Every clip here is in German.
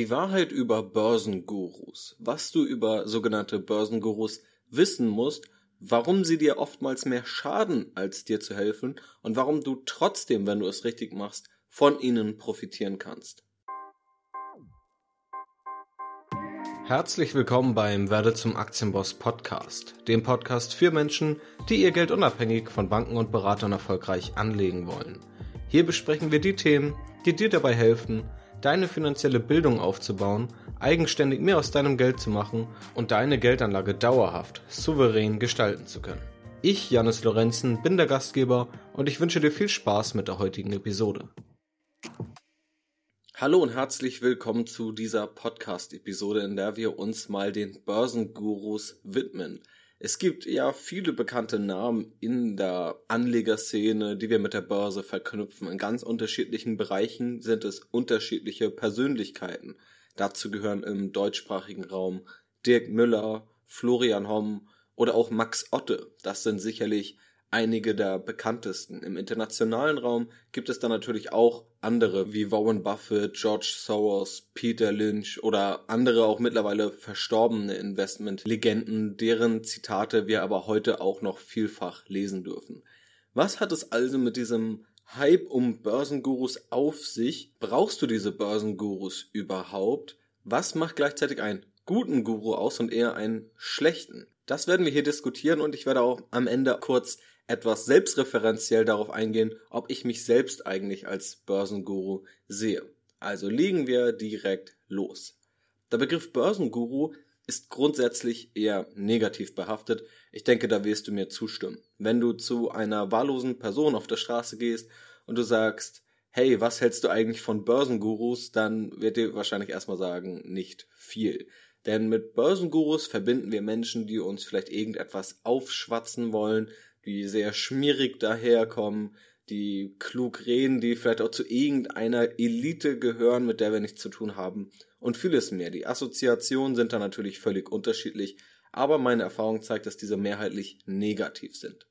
Die Wahrheit über Börsengurus. Was du über sogenannte Börsengurus wissen musst, warum sie dir oftmals mehr schaden, als dir zu helfen und warum du trotzdem, wenn du es richtig machst, von ihnen profitieren kannst. Herzlich willkommen beim Werde zum Aktienboss Podcast, dem Podcast für Menschen, die ihr Geld unabhängig von Banken und Beratern erfolgreich anlegen wollen. Hier besprechen wir die Themen, die dir dabei helfen, deine finanzielle Bildung aufzubauen, eigenständig mehr aus deinem Geld zu machen und deine Geldanlage dauerhaft, souverän gestalten zu können. Ich, Janis Lorenzen, bin der Gastgeber und ich wünsche dir viel Spaß mit der heutigen Episode. Hallo und herzlich willkommen zu dieser Podcast-Episode, in der wir uns mal den Börsengurus widmen. Es gibt ja viele bekannte Namen in der Anlegerszene, die wir mit der Börse verknüpfen. In ganz unterschiedlichen Bereichen sind es unterschiedliche Persönlichkeiten. Dazu gehören im deutschsprachigen Raum Dirk Müller, Florian Homm oder auch Max Otte. Das sind sicherlich einige der bekanntesten. Im internationalen Raum gibt es dann natürlich auch andere wie Warren Buffett, George Soros, Peter Lynch oder andere auch mittlerweile verstorbene Investmentlegenden, deren Zitate wir aber heute auch noch vielfach lesen dürfen. Was hat es also mit diesem Hype um Börsengurus auf sich? Brauchst du diese Börsengurus überhaupt? Was macht gleichzeitig einen guten Guru aus und eher einen schlechten? Das werden wir hier diskutieren und ich werde auch am Ende kurz etwas selbstreferenziell darauf eingehen, ob ich mich selbst eigentlich als Börsenguru sehe. Also legen wir direkt los. Der Begriff Börsenguru ist grundsätzlich eher negativ behaftet. Ich denke, da wirst du mir zustimmen. Wenn du zu einer wahllosen Person auf der Straße gehst und du sagst, hey, was hältst du eigentlich von Börsengurus, dann wird dir wahrscheinlich erstmal sagen, nicht viel. Denn mit Börsengurus verbinden wir Menschen, die uns vielleicht irgendetwas aufschwatzen wollen, die sehr schmierig daherkommen, die klug reden, die vielleicht auch zu irgendeiner Elite gehören, mit der wir nichts zu tun haben und vieles mehr. Die Assoziationen sind da natürlich völlig unterschiedlich, aber meine Erfahrung zeigt, dass diese mehrheitlich negativ sind.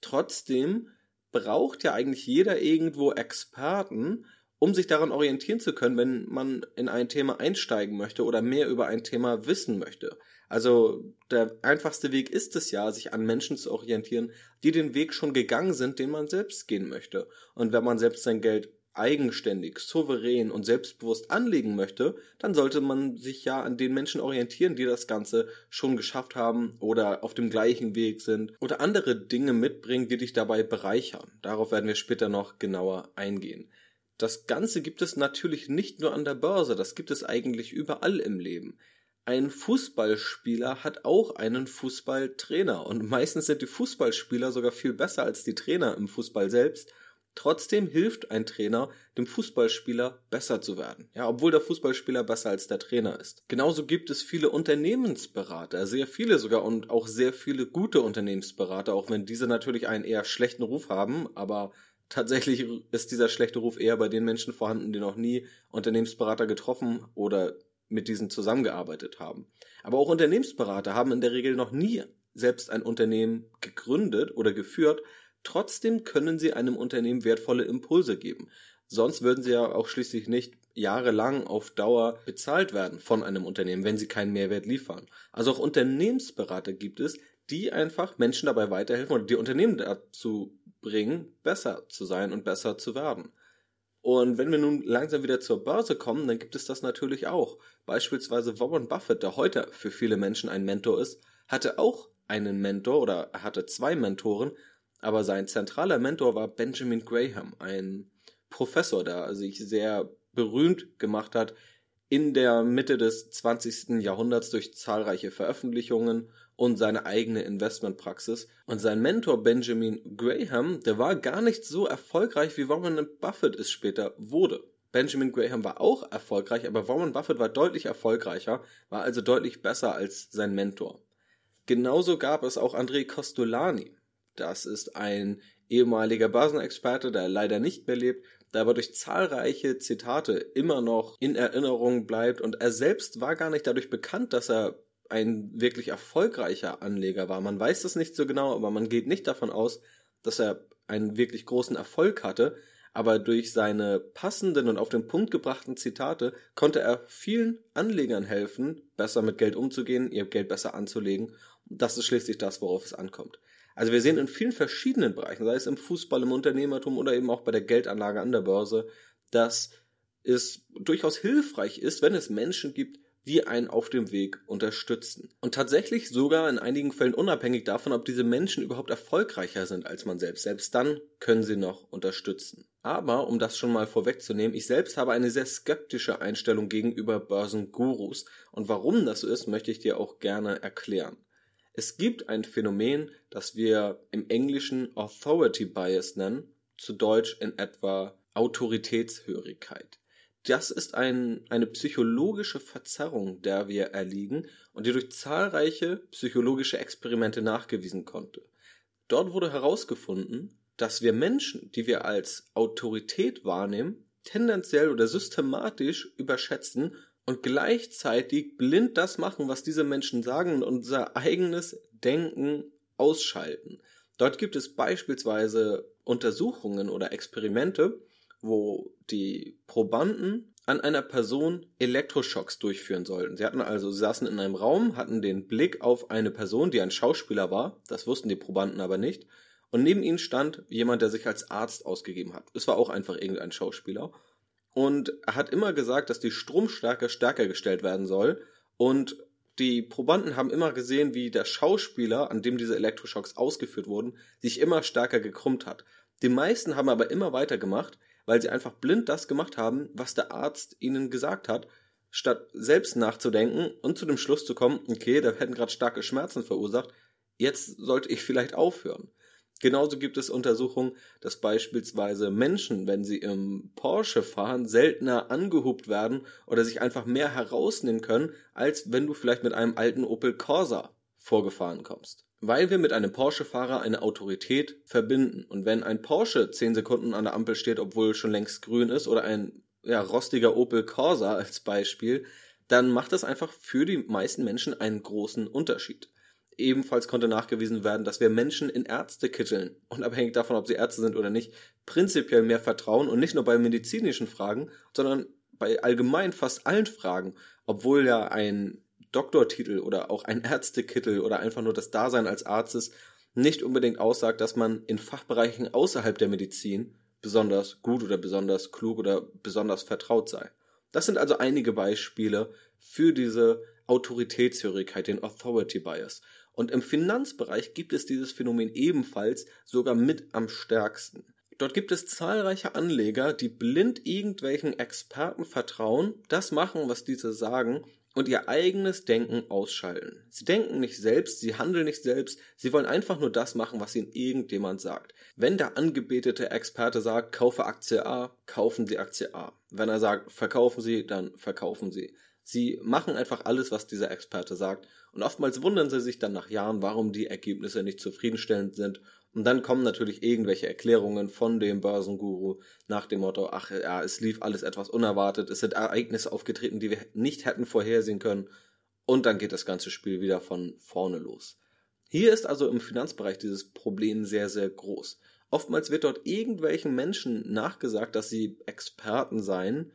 Trotzdem braucht ja eigentlich jeder irgendwo Experten, um sich daran orientieren zu können, wenn man in ein Thema einsteigen möchte oder mehr über ein Thema wissen möchte. Also der einfachste Weg ist es ja, sich an Menschen zu orientieren, die den Weg schon gegangen sind, den man selbst gehen möchte. Und wenn man selbst sein Geld eigenständig, souverän und selbstbewusst anlegen möchte, dann sollte man sich ja an den Menschen orientieren, die das Ganze schon geschafft haben oder auf dem gleichen Weg sind oder andere Dinge mitbringen, die dich dabei bereichern. Darauf werden wir später noch genauer eingehen. Das Ganze gibt es natürlich nicht nur an der Börse, das gibt es eigentlich überall im Leben. Ein Fußballspieler hat auch einen Fußballtrainer und meistens sind die Fußballspieler sogar viel besser als die Trainer im Fußball selbst. Trotzdem hilft ein Trainer dem Fußballspieler besser zu werden, ja, obwohl der Fußballspieler besser als der Trainer ist. Genauso gibt es viele Unternehmensberater, sehr viele sogar und auch sehr viele gute Unternehmensberater, auch wenn diese natürlich einen eher schlechten Ruf haben, aber tatsächlich ist dieser schlechte Ruf eher bei den Menschen vorhanden, die noch nie Unternehmensberater getroffen oder mit diesen zusammengearbeitet haben. Aber auch Unternehmensberater haben in der Regel noch nie selbst ein Unternehmen gegründet oder geführt. Trotzdem können sie einem Unternehmen wertvolle Impulse geben. Sonst würden sie ja auch schließlich nicht jahrelang auf Dauer bezahlt werden von einem Unternehmen, wenn sie keinen Mehrwert liefern. Also auch Unternehmensberater gibt es, die einfach Menschen dabei weiterhelfen oder die Unternehmen dazu bringen, besser zu sein und besser zu werden. Und wenn wir nun langsam wieder zur Börse kommen, dann gibt es das natürlich auch. Beispielsweise Warren Buffett, der heute für viele Menschen ein Mentor ist, hatte auch einen Mentor oder hatte zwei Mentoren, aber sein zentraler Mentor war Benjamin Graham, ein Professor, der sich sehr berühmt gemacht hat in der Mitte des 20. Jahrhunderts durch zahlreiche Veröffentlichungen und seine eigene Investmentpraxis. Und sein Mentor Benjamin Graham, der war gar nicht so erfolgreich, wie Warren Buffett es später wurde. Benjamin Graham war auch erfolgreich, aber Warren Buffett war deutlich erfolgreicher, war also deutlich besser als sein Mentor. Genauso gab es auch André Costolani. Das ist ein ehemaliger Börsenexperte, der leider nicht mehr lebt, der aber durch zahlreiche Zitate immer noch in Erinnerung bleibt und er selbst war gar nicht dadurch bekannt, dass er ein wirklich erfolgreicher Anleger war. Man weiß das nicht so genau, aber man geht nicht davon aus, dass er einen wirklich großen Erfolg hatte. aber durch seine passenden und auf den Punkt gebrachten Zitate konnte er vielen Anlegern helfen, besser mit Geld umzugehen, ihr Geld besser anzulegen. Das ist schließlich das, worauf es ankommt. Also wir sehen in vielen verschiedenen Bereichen, sei es im Fußball, im Unternehmertum oder eben auch bei der Geldanlage an der Börse, dass es durchaus hilfreich ist, wenn es Menschen gibt, die einen auf dem Weg unterstützen. Und tatsächlich sogar in einigen Fällen unabhängig davon, ob diese Menschen überhaupt erfolgreicher sind als man selbst. Selbst dann können sie noch unterstützen. Aber, um das schon mal vorwegzunehmen, ich selbst habe eine sehr skeptische Einstellung gegenüber Börsengurus. Und warum das so ist, möchte ich dir auch gerne erklären. Es gibt ein Phänomen, das wir im Englischen Authority Bias nennen, zu Deutsch in etwa Autoritätshörigkeit. Das ist ein, eine psychologische Verzerrung, der wir erliegen und die durch zahlreiche psychologische Experimente nachgewiesen konnte. Dort wurde herausgefunden, dass wir Menschen, die wir als Autorität wahrnehmen, tendenziell oder systematisch überschätzen und gleichzeitig blind das machen, was diese Menschen sagen und unser eigenes Denken ausschalten. Dort gibt es beispielsweise Untersuchungen oder Experimente, wo die Probanden an einer Person Elektroschocks durchführen sollten. Sie hatten also, sie saßen in einem Raum, hatten den Blick auf eine Person, die ein Schauspieler war, das wussten die Probanden aber nicht, und neben ihnen stand jemand, der sich als Arzt ausgegeben hat. Es war auch einfach irgendein Schauspieler. Und er hat immer gesagt, dass die Stromstärke stärker gestellt werden soll. Und die Probanden haben immer gesehen, wie der Schauspieler, an dem diese Elektroschocks ausgeführt wurden, sich immer stärker gekrümmt hat. Die meisten haben aber immer weitergemacht, weil sie einfach blind das gemacht haben, was der Arzt ihnen gesagt hat, statt selbst nachzudenken und zu dem Schluss zu kommen, okay, da hätten gerade starke Schmerzen verursacht, jetzt sollte ich vielleicht aufhören. Genauso gibt es Untersuchungen, dass beispielsweise Menschen, wenn sie im Porsche fahren, seltener angehubt werden oder sich einfach mehr herausnehmen können, als wenn du vielleicht mit einem alten Opel Corsa vorgefahren kommst weil wir mit einem Porsche-Fahrer eine Autorität verbinden. Und wenn ein Porsche zehn Sekunden an der Ampel steht, obwohl schon längst grün ist, oder ein ja, rostiger Opel Corsa als Beispiel, dann macht das einfach für die meisten Menschen einen großen Unterschied. Ebenfalls konnte nachgewiesen werden, dass wir Menschen in Ärztekitteln, unabhängig davon, ob sie Ärzte sind oder nicht, prinzipiell mehr vertrauen und nicht nur bei medizinischen Fragen, sondern bei allgemein fast allen Fragen, obwohl ja ein Doktortitel oder auch ein Ärztekittel oder einfach nur das Dasein als Arztes nicht unbedingt aussagt, dass man in Fachbereichen außerhalb der Medizin besonders gut oder besonders klug oder besonders vertraut sei. Das sind also einige Beispiele für diese Autoritätshörigkeit, den Authority Bias. Und im Finanzbereich gibt es dieses Phänomen ebenfalls sogar mit am stärksten. Dort gibt es zahlreiche Anleger, die blind irgendwelchen Experten vertrauen, das machen, was diese sagen und ihr eigenes Denken ausschalten. Sie denken nicht selbst, sie handeln nicht selbst, sie wollen einfach nur das machen, was ihnen irgendjemand sagt. Wenn der angebetete Experte sagt, kaufe Aktie A, kaufen Sie Aktie A. Wenn er sagt, verkaufen Sie, dann verkaufen Sie. Sie machen einfach alles, was dieser Experte sagt. Und oftmals wundern sie sich dann nach Jahren, warum die Ergebnisse nicht zufriedenstellend sind und dann kommen natürlich irgendwelche Erklärungen von dem Börsenguru nach dem Motto, ach ja, es lief alles etwas unerwartet, es sind Ereignisse aufgetreten, die wir nicht hätten vorhersehen können. Und dann geht das ganze Spiel wieder von vorne los. Hier ist also im Finanzbereich dieses Problem sehr, sehr groß. Oftmals wird dort irgendwelchen Menschen nachgesagt, dass sie Experten seien.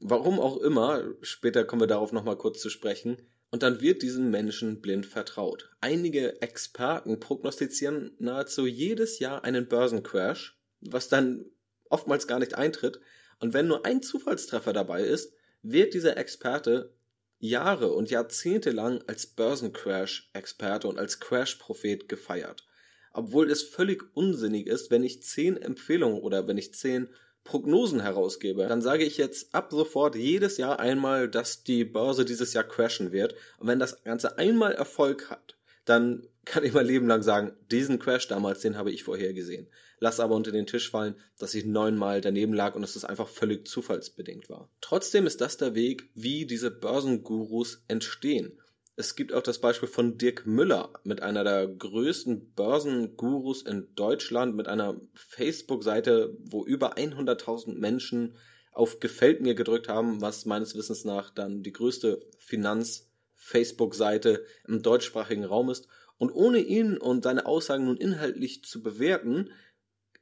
Warum auch immer, später kommen wir darauf nochmal kurz zu sprechen, und dann wird diesen Menschen blind vertraut. Einige Experten prognostizieren nahezu jedes Jahr einen Börsencrash, was dann oftmals gar nicht eintritt. Und wenn nur ein Zufallstreffer dabei ist, wird dieser Experte Jahre und Jahrzehnte lang als Börsencrash-Experte und als Crash-Prophet gefeiert. Obwohl es völlig unsinnig ist, wenn ich zehn Empfehlungen oder wenn ich zehn Prognosen herausgebe, dann sage ich jetzt ab sofort jedes Jahr einmal, dass die Börse dieses Jahr crashen wird. Und wenn das Ganze einmal Erfolg hat, dann kann ich mein Leben lang sagen, diesen Crash damals, den habe ich vorher gesehen. Lass aber unter den Tisch fallen, dass ich neunmal daneben lag und dass es einfach völlig zufallsbedingt war. Trotzdem ist das der Weg, wie diese Börsengurus entstehen. Es gibt auch das Beispiel von Dirk Müller mit einer der größten Börsengurus in Deutschland, mit einer Facebook-Seite, wo über 100.000 Menschen auf Gefällt mir gedrückt haben, was meines Wissens nach dann die größte Finanz-Facebook-Seite im deutschsprachigen Raum ist. Und ohne ihn und seine Aussagen nun inhaltlich zu bewerten,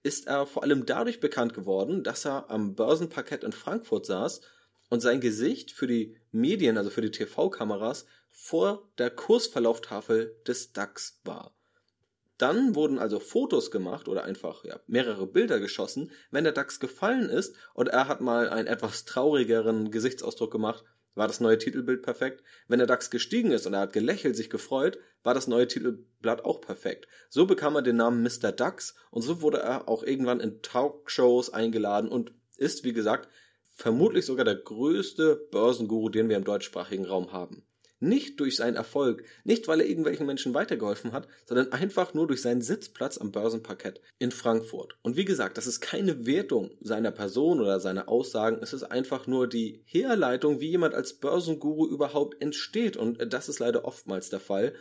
ist er vor allem dadurch bekannt geworden, dass er am Börsenparkett in Frankfurt saß und sein Gesicht für die Medien, also für die TV-Kameras, vor der Kursverlauftafel des DAX war. Dann wurden also Fotos gemacht oder einfach ja, mehrere Bilder geschossen, wenn der DAX gefallen ist und er hat mal einen etwas traurigeren Gesichtsausdruck gemacht, war das neue Titelbild perfekt. Wenn der DAX gestiegen ist und er hat gelächelt, sich gefreut, war das neue Titelblatt auch perfekt. So bekam er den Namen Mr. DAX und so wurde er auch irgendwann in Talkshows eingeladen und ist, wie gesagt, vermutlich sogar der größte Börsenguru, den wir im deutschsprachigen Raum haben. Nicht durch seinen Erfolg, nicht weil er irgendwelchen Menschen weitergeholfen hat, sondern einfach nur durch seinen Sitzplatz am Börsenparkett in Frankfurt. Und wie gesagt, das ist keine Wertung seiner Person oder seiner Aussagen, es ist einfach nur die Herleitung, wie jemand als Börsenguru überhaupt entsteht. Und das ist leider oftmals der Fall.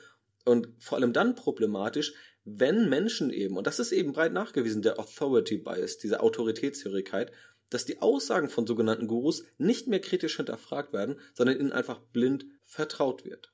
Und vor allem dann problematisch, wenn Menschen eben, und das ist eben breit nachgewiesen, der Authority Bias, diese Autoritätshörigkeit, dass die Aussagen von sogenannten Gurus nicht mehr kritisch hinterfragt werden, sondern ihnen einfach blind vertraut wird.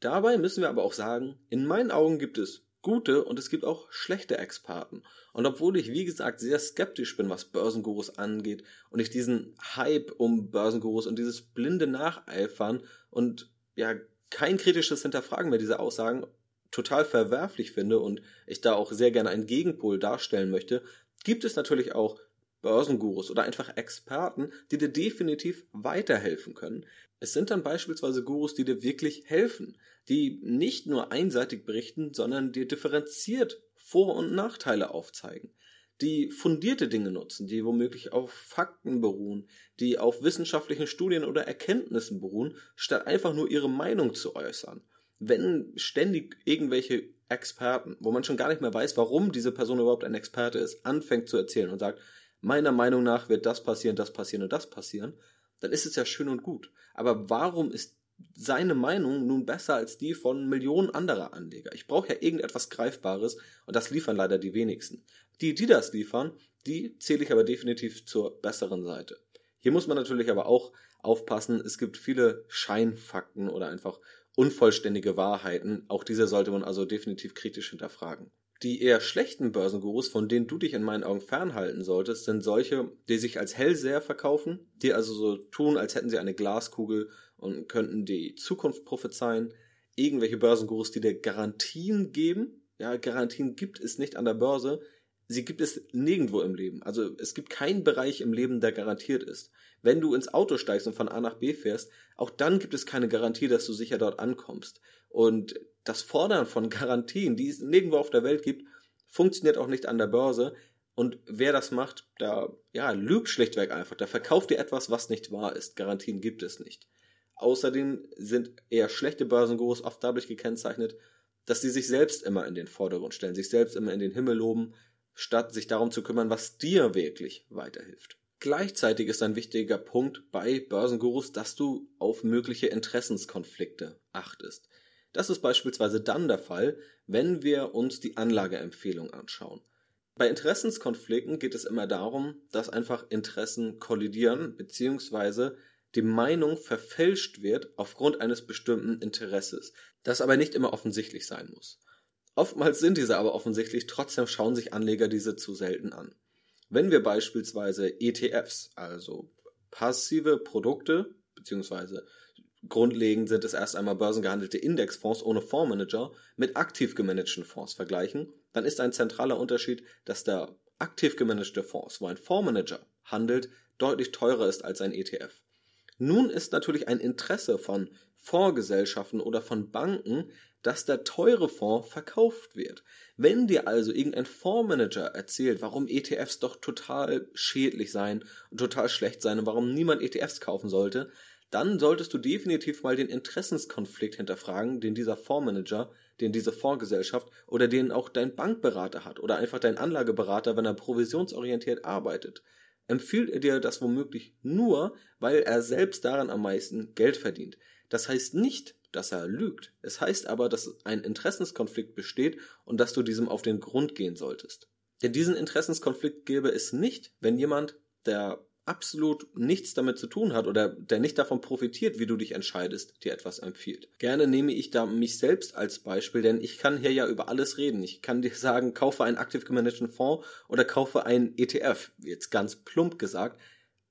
Dabei müssen wir aber auch sagen, in meinen Augen gibt es gute und es gibt auch schlechte Experten. Und obwohl ich, wie gesagt, sehr skeptisch bin, was Börsengurus angeht und ich diesen Hype um Börsengurus und dieses blinde Nacheifern und ja, kein kritisches Hinterfragen mehr dieser Aussagen total verwerflich finde und ich da auch sehr gerne einen Gegenpol darstellen möchte, gibt es natürlich auch Börsengurus oder einfach Experten, die dir definitiv weiterhelfen können. Es sind dann beispielsweise Gurus, die dir wirklich helfen, die nicht nur einseitig berichten, sondern dir differenziert Vor- und Nachteile aufzeigen, die fundierte Dinge nutzen, die womöglich auf Fakten beruhen, die auf wissenschaftlichen Studien oder Erkenntnissen beruhen, statt einfach nur ihre Meinung zu äußern. Wenn ständig irgendwelche Experten, wo man schon gar nicht mehr weiß, warum diese Person überhaupt ein Experte ist, anfängt zu erzählen und sagt, meiner Meinung nach wird das passieren, das passieren und das passieren, dann ist es ja schön und gut. Aber warum ist seine Meinung nun besser als die von Millionen anderer Anleger? Ich brauche ja irgendetwas Greifbares und das liefern leider die wenigsten. Die, die das liefern, die zähle ich aber definitiv zur besseren Seite. Hier muss man natürlich aber auch aufpassen, es gibt viele Scheinfakten oder einfach unvollständige Wahrheiten. Auch diese sollte man also definitiv kritisch hinterfragen. Die eher schlechten Börsengurus, von denen du dich in meinen Augen fernhalten solltest, sind solche, die sich als Hellseher verkaufen, die also so tun, als hätten sie eine Glaskugel und könnten die Zukunft prophezeien. Irgendwelche Börsengurus, die dir Garantien geben. Ja, Garantien gibt es nicht an der Börse. Sie gibt es nirgendwo im Leben. Also es gibt keinen Bereich im Leben, der garantiert ist. Wenn du ins Auto steigst und von A nach B fährst, auch dann gibt es keine Garantie, dass du sicher dort ankommst. Und das Fordern von Garantien, die es nirgendwo auf der Welt gibt, funktioniert auch nicht an der Börse. Und wer das macht, da ja, lügt schlichtweg einfach. Der verkauft dir etwas, was nicht wahr ist. Garantien gibt es nicht. Außerdem sind eher schlechte Börsengurus oft dadurch gekennzeichnet, dass sie sich selbst immer in den Vordergrund stellen, sich selbst immer in den Himmel loben, statt sich darum zu kümmern, was dir wirklich weiterhilft. Gleichzeitig ist ein wichtiger Punkt bei Börsengurus, dass du auf mögliche Interessenskonflikte achtest. Das ist beispielsweise dann der Fall, wenn wir uns die Anlageempfehlung anschauen. Bei Interessenskonflikten geht es immer darum, dass einfach Interessen kollidieren bzw. die Meinung verfälscht wird aufgrund eines bestimmten Interesses, das aber nicht immer offensichtlich sein muss. Oftmals sind diese aber offensichtlich, trotzdem schauen sich Anleger diese zu selten an. Wenn wir beispielsweise ETFs, also passive Produkte bzw. Grundlegend sind es erst einmal börsengehandelte Indexfonds ohne Fondsmanager mit aktiv gemanagten Fonds vergleichen, dann ist ein zentraler Unterschied, dass der aktiv gemanagte Fonds, wo ein Fondsmanager handelt, deutlich teurer ist als ein ETF. Nun ist natürlich ein Interesse von Fondsgesellschaften oder von Banken, dass der teure Fonds verkauft wird. Wenn dir also irgendein Fondsmanager erzählt, warum ETFs doch total schädlich seien und total schlecht seien und warum niemand ETFs kaufen sollte, dann solltest du definitiv mal den Interessenskonflikt hinterfragen, den dieser Fondsmanager, den diese Fondsgesellschaft oder den auch dein Bankberater hat oder einfach dein Anlageberater, wenn er provisionsorientiert arbeitet. Empfiehlt er dir das womöglich nur, weil er selbst daran am meisten Geld verdient. Das heißt nicht, dass er lügt. Es heißt aber, dass ein Interessenskonflikt besteht und dass du diesem auf den Grund gehen solltest. Denn diesen Interessenskonflikt gäbe es nicht, wenn jemand, der absolut nichts damit zu tun hat oder der nicht davon profitiert, wie du dich entscheidest, dir etwas empfiehlt. Gerne nehme ich da mich selbst als Beispiel, denn ich kann hier ja über alles reden. Ich kann dir sagen, kaufe einen aktiv gemanagten Fonds oder kaufe einen ETF. Jetzt ganz plump gesagt.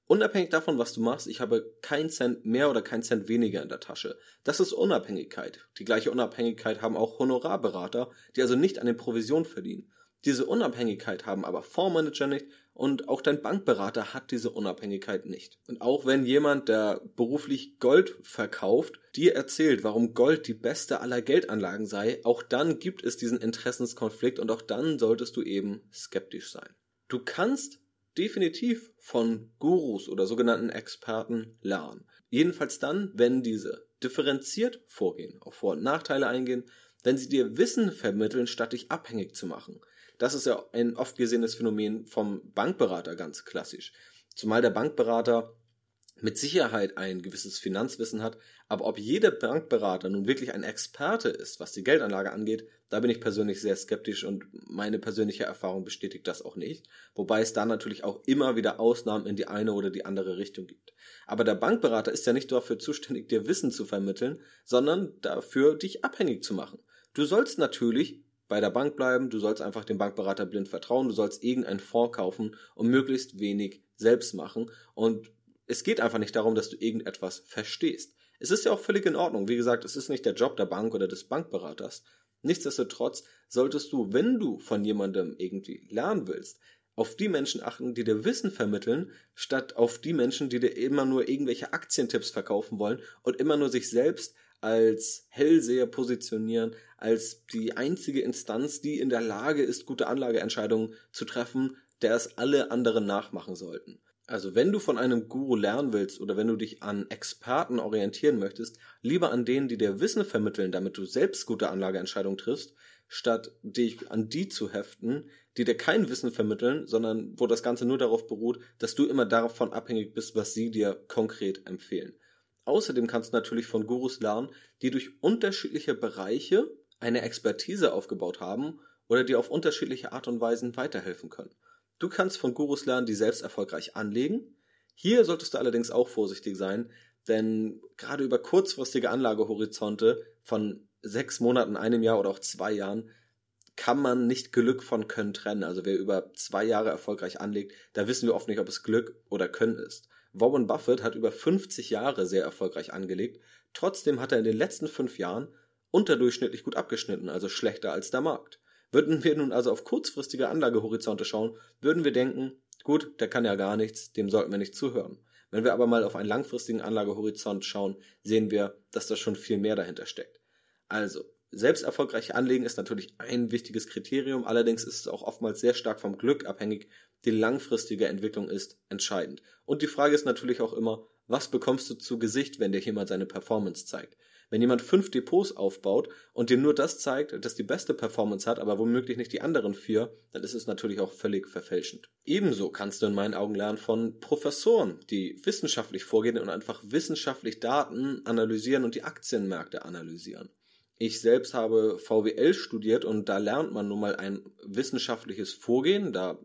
Unabhängig davon, was du machst, ich habe keinen Cent mehr oder keinen Cent weniger in der Tasche. Das ist Unabhängigkeit. Die gleiche Unabhängigkeit haben auch Honorarberater, die also nicht an den Provisionen verdienen. Diese Unabhängigkeit haben aber Fondsmanager nicht und auch dein Bankberater hat diese Unabhängigkeit nicht. Und auch wenn jemand, der beruflich Gold verkauft, dir erzählt, warum Gold die beste aller Geldanlagen sei, auch dann gibt es diesen Interessenskonflikt und auch dann solltest du eben skeptisch sein. Du kannst definitiv von Gurus oder sogenannten Experten lernen. Jedenfalls dann, wenn diese differenziert vorgehen, auf Vor- und Nachteile eingehen, wenn sie dir Wissen vermitteln, statt dich abhängig zu machen. Das ist ja ein oft gesehenes Phänomen vom Bankberater ganz klassisch. Zumal der Bankberater mit Sicherheit ein gewisses Finanzwissen hat, aber ob jeder Bankberater nun wirklich ein Experte ist, was die Geldanlage angeht, da bin ich persönlich sehr skeptisch und meine persönliche Erfahrung bestätigt das auch nicht, wobei es da natürlich auch immer wieder Ausnahmen in die eine oder die andere Richtung gibt. Aber der Bankberater ist ja nicht dafür zuständig, dir Wissen zu vermitteln, sondern dafür, dich abhängig zu machen. Du sollst natürlich bei der Bank bleiben, du sollst einfach dem Bankberater blind vertrauen, du sollst irgendeinen Fonds kaufen und möglichst wenig selbst machen und es geht einfach nicht darum, dass du irgendetwas verstehst. Es ist ja auch völlig in Ordnung. Wie gesagt, es ist nicht der Job der Bank oder des Bankberaters. Nichtsdestotrotz solltest du, wenn du von jemandem irgendwie lernen willst, auf die Menschen achten, die dir Wissen vermitteln, statt auf die Menschen, die dir immer nur irgendwelche Aktientipps verkaufen wollen und immer nur sich selbst als Hellseher positionieren, als die einzige Instanz, die in der Lage ist, gute Anlageentscheidungen zu treffen, der es alle anderen nachmachen sollten. Also wenn du von einem Guru lernen willst oder wenn du dich an Experten orientieren möchtest, lieber an denen, die dir Wissen vermitteln, damit du selbst gute Anlageentscheidungen triffst, statt dich an die zu heften, die dir kein Wissen vermitteln, sondern wo das Ganze nur darauf beruht, dass du immer davon abhängig bist, was sie dir konkret empfehlen. Außerdem kannst du natürlich von Gurus lernen, die durch unterschiedliche Bereiche eine Expertise aufgebaut haben oder dir auf unterschiedliche Art und Weisen weiterhelfen können. Du kannst von Gurus lernen, die selbst erfolgreich anlegen. Hier solltest du allerdings auch vorsichtig sein, denn gerade über kurzfristige Anlagehorizonte von sechs Monaten, einem Jahr oder auch zwei Jahren kann man nicht Glück von Können trennen. Also wer über zwei Jahre erfolgreich anlegt, da wissen wir oft nicht, ob es Glück oder Können ist. Warren Buffett hat über 50 Jahre sehr erfolgreich angelegt. Trotzdem hat er in den letzten fünf Jahren unterdurchschnittlich gut abgeschnitten, also schlechter als der Markt. Würden wir nun also auf kurzfristige Anlagehorizonte schauen, würden wir denken, gut, der kann ja gar nichts, dem sollten wir nicht zuhören. Wenn wir aber mal auf einen langfristigen Anlagehorizont schauen, sehen wir, dass da schon viel mehr dahinter steckt. Also, selbst erfolgreich anlegen ist natürlich ein wichtiges Kriterium, allerdings ist es auch oftmals sehr stark vom Glück abhängig. Die langfristige Entwicklung ist entscheidend. Und die Frage ist natürlich auch immer, was bekommst du zu Gesicht, wenn dir jemand seine Performance zeigt? Wenn jemand fünf Depots aufbaut und dir nur das zeigt, das die beste Performance hat, aber womöglich nicht die anderen vier, dann ist es natürlich auch völlig verfälschend. Ebenso kannst du in meinen Augen lernen von Professoren, die wissenschaftlich vorgehen und einfach wissenschaftlich Daten analysieren und die Aktienmärkte analysieren. Ich selbst habe VWL studiert und da lernt man nun mal ein wissenschaftliches Vorgehen, da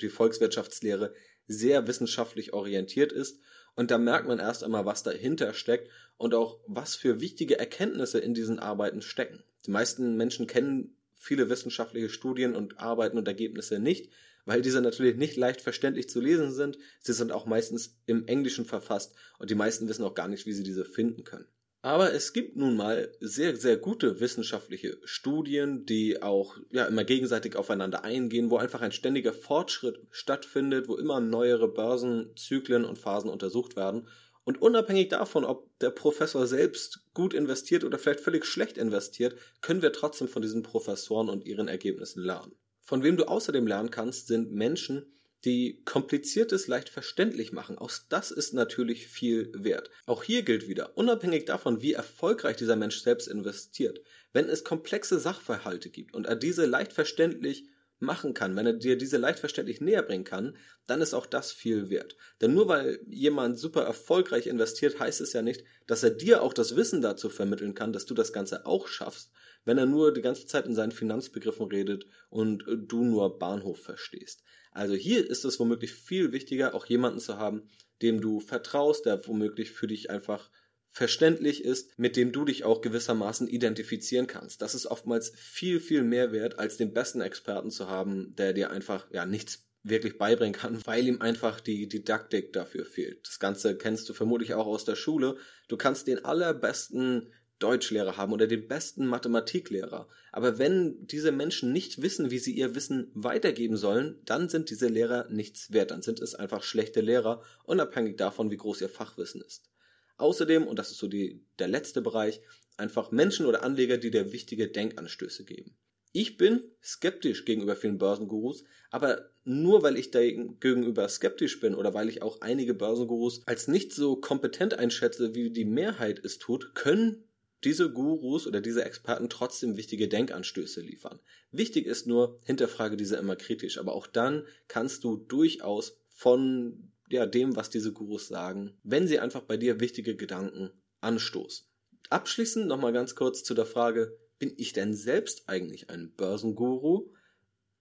die Volkswirtschaftslehre sehr wissenschaftlich orientiert ist und da merkt man erst einmal, was dahinter steckt und auch was für wichtige Erkenntnisse in diesen Arbeiten stecken. Die meisten Menschen kennen viele wissenschaftliche Studien und Arbeiten und Ergebnisse nicht, weil diese natürlich nicht leicht verständlich zu lesen sind. Sie sind auch meistens im Englischen verfasst und die meisten wissen auch gar nicht, wie sie diese finden können. Aber es gibt nun mal sehr, sehr gute wissenschaftliche Studien, die auch ja, immer gegenseitig aufeinander eingehen, wo einfach ein ständiger Fortschritt stattfindet, wo immer neuere Börsenzyklen und Phasen untersucht werden. Und unabhängig davon, ob der Professor selbst gut investiert oder vielleicht völlig schlecht investiert, können wir trotzdem von diesen Professoren und ihren Ergebnissen lernen. Von wem du außerdem lernen kannst, sind Menschen, die Kompliziertes leicht verständlich machen. Auch das ist natürlich viel wert. Auch hier gilt wieder, unabhängig davon, wie erfolgreich dieser Mensch selbst investiert, wenn es komplexe Sachverhalte gibt und er diese leicht verständlich machen kann, wenn er dir diese leicht verständlich näher bringen kann, dann ist auch das viel wert. Denn nur weil jemand super erfolgreich investiert, heißt es ja nicht, dass er dir auch das Wissen dazu vermitteln kann, dass du das Ganze auch schaffst, wenn er nur die ganze Zeit in seinen Finanzbegriffen redet und du nur Bahnhof verstehst. Also hier ist es womöglich viel wichtiger, auch jemanden zu haben, dem du vertraust, der womöglich für dich einfach verständlich ist, mit dem du dich auch gewissermaßen identifizieren kannst. Das ist oftmals viel, viel mehr wert, als den besten Experten zu haben, der dir einfach ja nichts wirklich beibringen kann, weil ihm einfach die Didaktik dafür fehlt. Das Ganze kennst du vermutlich auch aus der Schule. Du kannst den allerbesten Deutschlehrer haben oder den besten Mathematiklehrer. Aber wenn diese Menschen nicht wissen, wie sie ihr Wissen weitergeben sollen, dann sind diese Lehrer nichts wert. Dann sind es einfach schlechte Lehrer, unabhängig davon, wie groß ihr Fachwissen ist. Außerdem, und das ist so die, der letzte Bereich, einfach Menschen oder Anleger, die dir wichtige Denkanstöße geben. Ich bin skeptisch gegenüber vielen Börsengurus, aber nur weil ich gegenüber skeptisch bin oder weil ich auch einige Börsengurus als nicht so kompetent einschätze, wie die Mehrheit es tut, können diese Gurus oder diese Experten trotzdem wichtige Denkanstöße liefern. Wichtig ist nur, hinterfrage diese immer kritisch, aber auch dann kannst du durchaus von ja, dem, was diese Gurus sagen, wenn sie einfach bei dir wichtige Gedanken anstoßen. Abschließend nochmal ganz kurz zu der Frage, bin ich denn selbst eigentlich ein Börsenguru?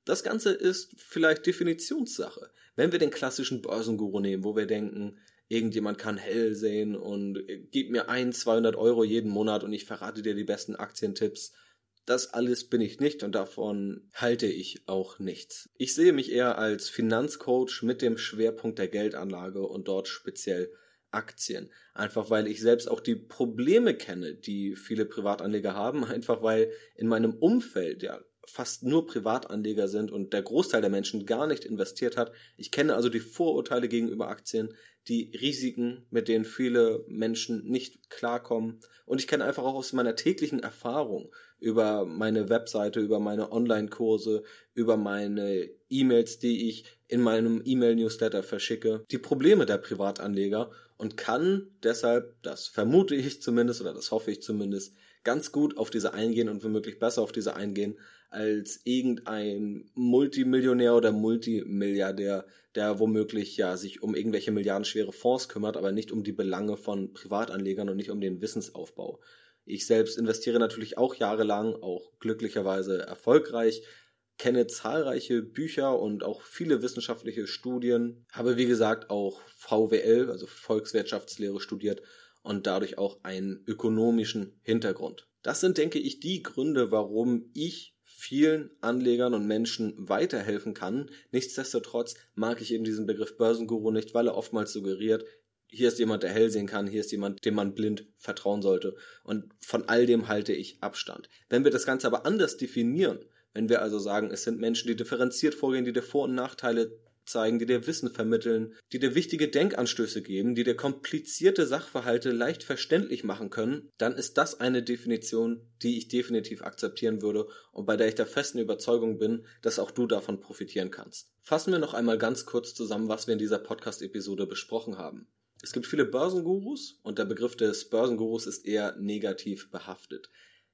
Das Ganze ist vielleicht Definitionssache. Wenn wir den klassischen Börsenguru nehmen, wo wir denken, irgendjemand kann hell sehen und gib mir ein, 200 Euro jeden Monat und ich verrate dir die besten Aktientipps. Das alles bin ich nicht und davon halte ich auch nichts. Ich sehe mich eher als Finanzcoach mit dem Schwerpunkt der Geldanlage und dort speziell Aktien. Einfach weil ich selbst auch die Probleme kenne, die viele Privatanleger haben. Einfach weil in meinem Umfeld ja fast nur Privatanleger sind und der Großteil der Menschen gar nicht investiert hat. Ich kenne also die Vorurteile gegenüber Aktien, die Risiken, mit denen viele Menschen nicht klarkommen. Und ich kenne einfach auch aus meiner täglichen Erfahrung über meine Webseite, über meine Online-Kurse, über meine E-Mails, die ich in meinem E-Mail-Newsletter verschicke, die Probleme der Privatanleger und kann deshalb, das vermute ich zumindest oder das hoffe ich zumindest, ganz gut auf diese eingehen und womöglich besser auf diese eingehen als irgendein Multimillionär oder Multimilliardär, der womöglich ja sich um irgendwelche milliardenschwere Fonds kümmert, aber nicht um die Belange von Privatanlegern und nicht um den Wissensaufbau. Ich selbst investiere natürlich auch jahrelang, auch glücklicherweise erfolgreich, kenne zahlreiche Bücher und auch viele wissenschaftliche Studien, habe wie gesagt auch VWL, also Volkswirtschaftslehre studiert und dadurch auch einen ökonomischen Hintergrund. Das sind, denke ich, die Gründe, warum ich vielen Anlegern und Menschen weiterhelfen kann. Nichtsdestotrotz mag ich eben diesen Begriff Börsenguru nicht, weil er oftmals suggeriert, hier ist jemand, der hell sehen kann, hier ist jemand, dem man blind vertrauen sollte. Und von all dem halte ich Abstand. Wenn wir das Ganze aber anders definieren, wenn wir also sagen, es sind Menschen, die differenziert vorgehen, die dir Vor- und Nachteile zeigen, die dir Wissen vermitteln, die dir wichtige Denkanstöße geben, die dir komplizierte Sachverhalte leicht verständlich machen können, dann ist das eine Definition, die ich definitiv akzeptieren würde und bei der ich der festen Überzeugung bin, dass auch du davon profitieren kannst. Fassen wir noch einmal ganz kurz zusammen, was wir in dieser Podcast-Episode besprochen haben. Es gibt viele Börsengurus und der Begriff des Börsengurus ist eher negativ behaftet.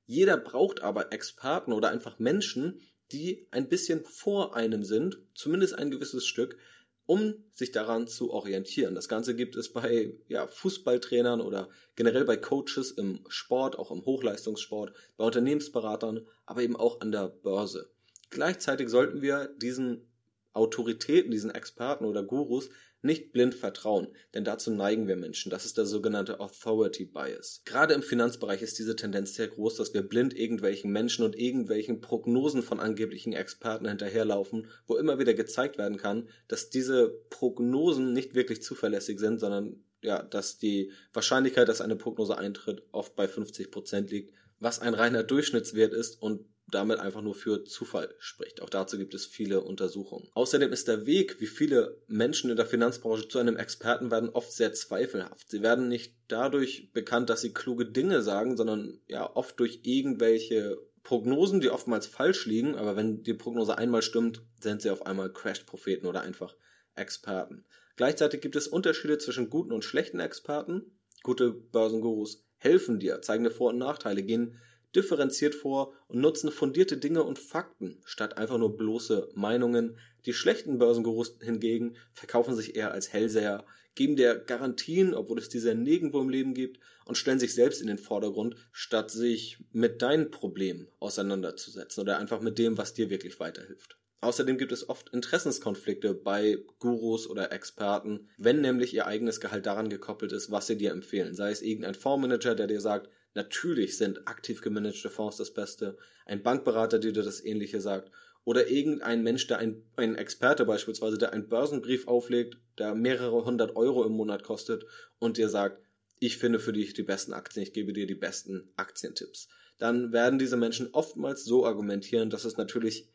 Jeder braucht aber Experten oder einfach Menschen, die ein bisschen vor einem sind, zumindest ein gewisses Stück, um sich daran zu orientieren. Das Ganze gibt es bei ja, Fußballtrainern oder generell bei Coaches im Sport, auch im Hochleistungssport, bei Unternehmensberatern, aber eben auch an der Börse. Gleichzeitig sollten wir diesen Autoritäten, diesen Experten oder Gurus nicht blind vertrauen, denn dazu neigen wir Menschen. Das ist der sogenannte Authority Bias. Gerade im Finanzbereich ist diese Tendenz sehr groß, dass wir blind irgendwelchen Menschen und irgendwelchen Prognosen von angeblichen Experten hinterherlaufen, wo immer wieder gezeigt werden kann, dass diese Prognosen nicht wirklich zuverlässig sind, sondern ja, dass die Wahrscheinlichkeit, dass eine Prognose eintritt, oft bei 50 Prozent liegt, was ein reiner Durchschnittswert ist und damit einfach nur für Zufall spricht. Auch dazu gibt es viele Untersuchungen. Außerdem ist der Weg, wie viele Menschen in der Finanzbranche zu einem Experten werden, oft sehr zweifelhaft. Sie werden nicht dadurch bekannt, dass sie kluge Dinge sagen, sondern ja oft durch irgendwelche Prognosen, die oftmals falsch liegen, aber wenn die Prognose einmal stimmt, sind sie auf einmal Crash-Propheten oder einfach Experten. Gleichzeitig gibt es Unterschiede zwischen guten und schlechten Experten. Gute Börsengurus helfen dir, zeigen dir Vor- und Nachteile, gehen differenziert vor und nutzen fundierte Dinge und Fakten statt einfach nur bloße Meinungen. Die schlechten Börsengurus hingegen verkaufen sich eher als Hellseher, geben dir Garantien, obwohl es diese nirgendwo im Leben gibt, und stellen sich selbst in den Vordergrund, statt sich mit deinen Problemen auseinanderzusetzen oder einfach mit dem, was dir wirklich weiterhilft. Außerdem gibt es oft Interessenskonflikte bei Gurus oder Experten, wenn nämlich ihr eigenes Gehalt daran gekoppelt ist, was sie dir empfehlen. Sei es irgendein Fondsmanager, der dir sagt, natürlich sind aktiv gemanagte Fonds das Beste, ein Bankberater, der dir das ähnliche sagt, oder irgendein Mensch, der ein, ein Experte beispielsweise, der einen Börsenbrief auflegt, der mehrere hundert Euro im Monat kostet und dir sagt, ich finde für dich die besten Aktien, ich gebe dir die besten Aktientipps. Dann werden diese Menschen oftmals so argumentieren, dass es natürlich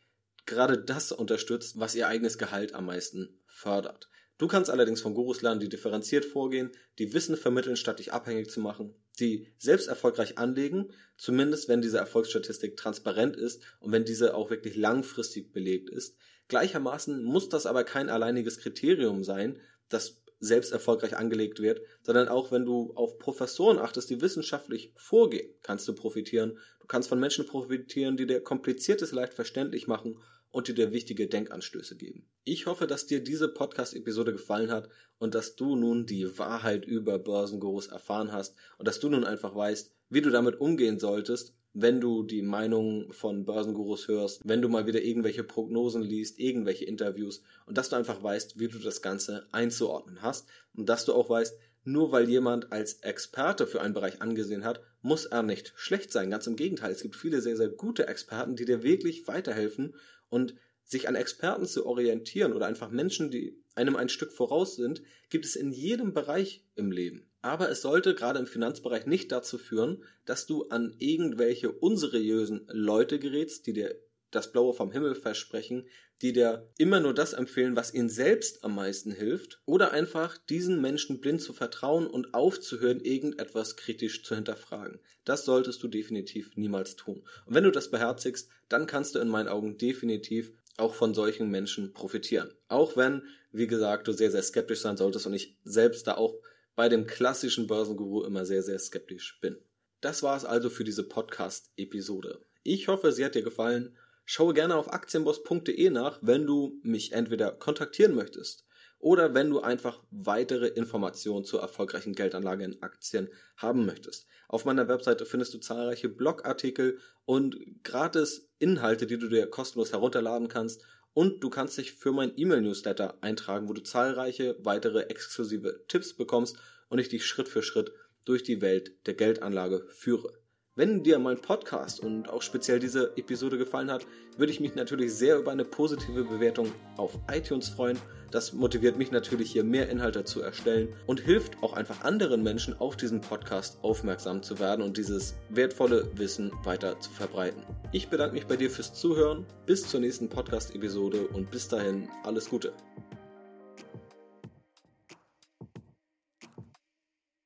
gerade das unterstützt, was ihr eigenes Gehalt am meisten fördert. Du kannst allerdings von Gurus lernen, die differenziert vorgehen, die Wissen vermitteln, statt dich abhängig zu machen, die selbst erfolgreich anlegen, zumindest wenn diese Erfolgsstatistik transparent ist und wenn diese auch wirklich langfristig belegt ist. Gleichermaßen muss das aber kein alleiniges Kriterium sein, das selbst erfolgreich angelegt wird, sondern auch wenn du auf Professoren achtest, die wissenschaftlich vorgehen, kannst du profitieren. Du kannst von Menschen profitieren, die dir kompliziertes leicht verständlich machen und die dir wichtige Denkanstöße geben. Ich hoffe, dass dir diese Podcast-Episode gefallen hat und dass du nun die Wahrheit über Börsengurus erfahren hast und dass du nun einfach weißt, wie du damit umgehen solltest, wenn du die Meinungen von Börsengurus hörst, wenn du mal wieder irgendwelche Prognosen liest, irgendwelche Interviews und dass du einfach weißt, wie du das Ganze einzuordnen hast und dass du auch weißt, nur weil jemand als Experte für einen Bereich angesehen hat, muss er nicht schlecht sein. Ganz im Gegenteil, es gibt viele sehr, sehr gute Experten, die dir wirklich weiterhelfen und sich an Experten zu orientieren oder einfach Menschen, die einem ein Stück voraus sind, gibt es in jedem Bereich im Leben. Aber es sollte gerade im Finanzbereich nicht dazu führen, dass du an irgendwelche unseriösen Leute gerätst, die dir das Blaue vom Himmel versprechen, die dir immer nur das empfehlen, was ihnen selbst am meisten hilft, oder einfach diesen Menschen blind zu vertrauen und aufzuhören, irgendetwas kritisch zu hinterfragen. Das solltest du definitiv niemals tun. Und wenn du das beherzigst, dann kannst du in meinen Augen definitiv auch von solchen Menschen profitieren. Auch wenn, wie gesagt, du sehr, sehr skeptisch sein solltest und ich selbst da auch bei dem klassischen Börsenguru immer sehr, sehr skeptisch bin. Das war es also für diese Podcast-Episode. Ich hoffe, sie hat dir gefallen. Schaue gerne auf aktienboss.de nach, wenn du mich entweder kontaktieren möchtest oder wenn du einfach weitere Informationen zur erfolgreichen Geldanlage in Aktien haben möchtest. Auf meiner Webseite findest du zahlreiche Blogartikel und gratis Inhalte, die du dir kostenlos herunterladen kannst und du kannst dich für mein E-Mail-Newsletter eintragen, wo du zahlreiche weitere exklusive Tipps bekommst und ich dich Schritt für Schritt durch die Welt der Geldanlage führe. Wenn dir mein Podcast und auch speziell diese Episode gefallen hat, würde ich mich natürlich sehr über eine positive Bewertung auf iTunes freuen. Das motiviert mich natürlich hier mehr Inhalte zu erstellen und hilft auch einfach anderen Menschen auf diesen Podcast aufmerksam zu werden und dieses wertvolle Wissen weiter zu verbreiten. Ich bedanke mich bei dir fürs Zuhören. Bis zur nächsten Podcast-Episode und bis dahin alles Gute.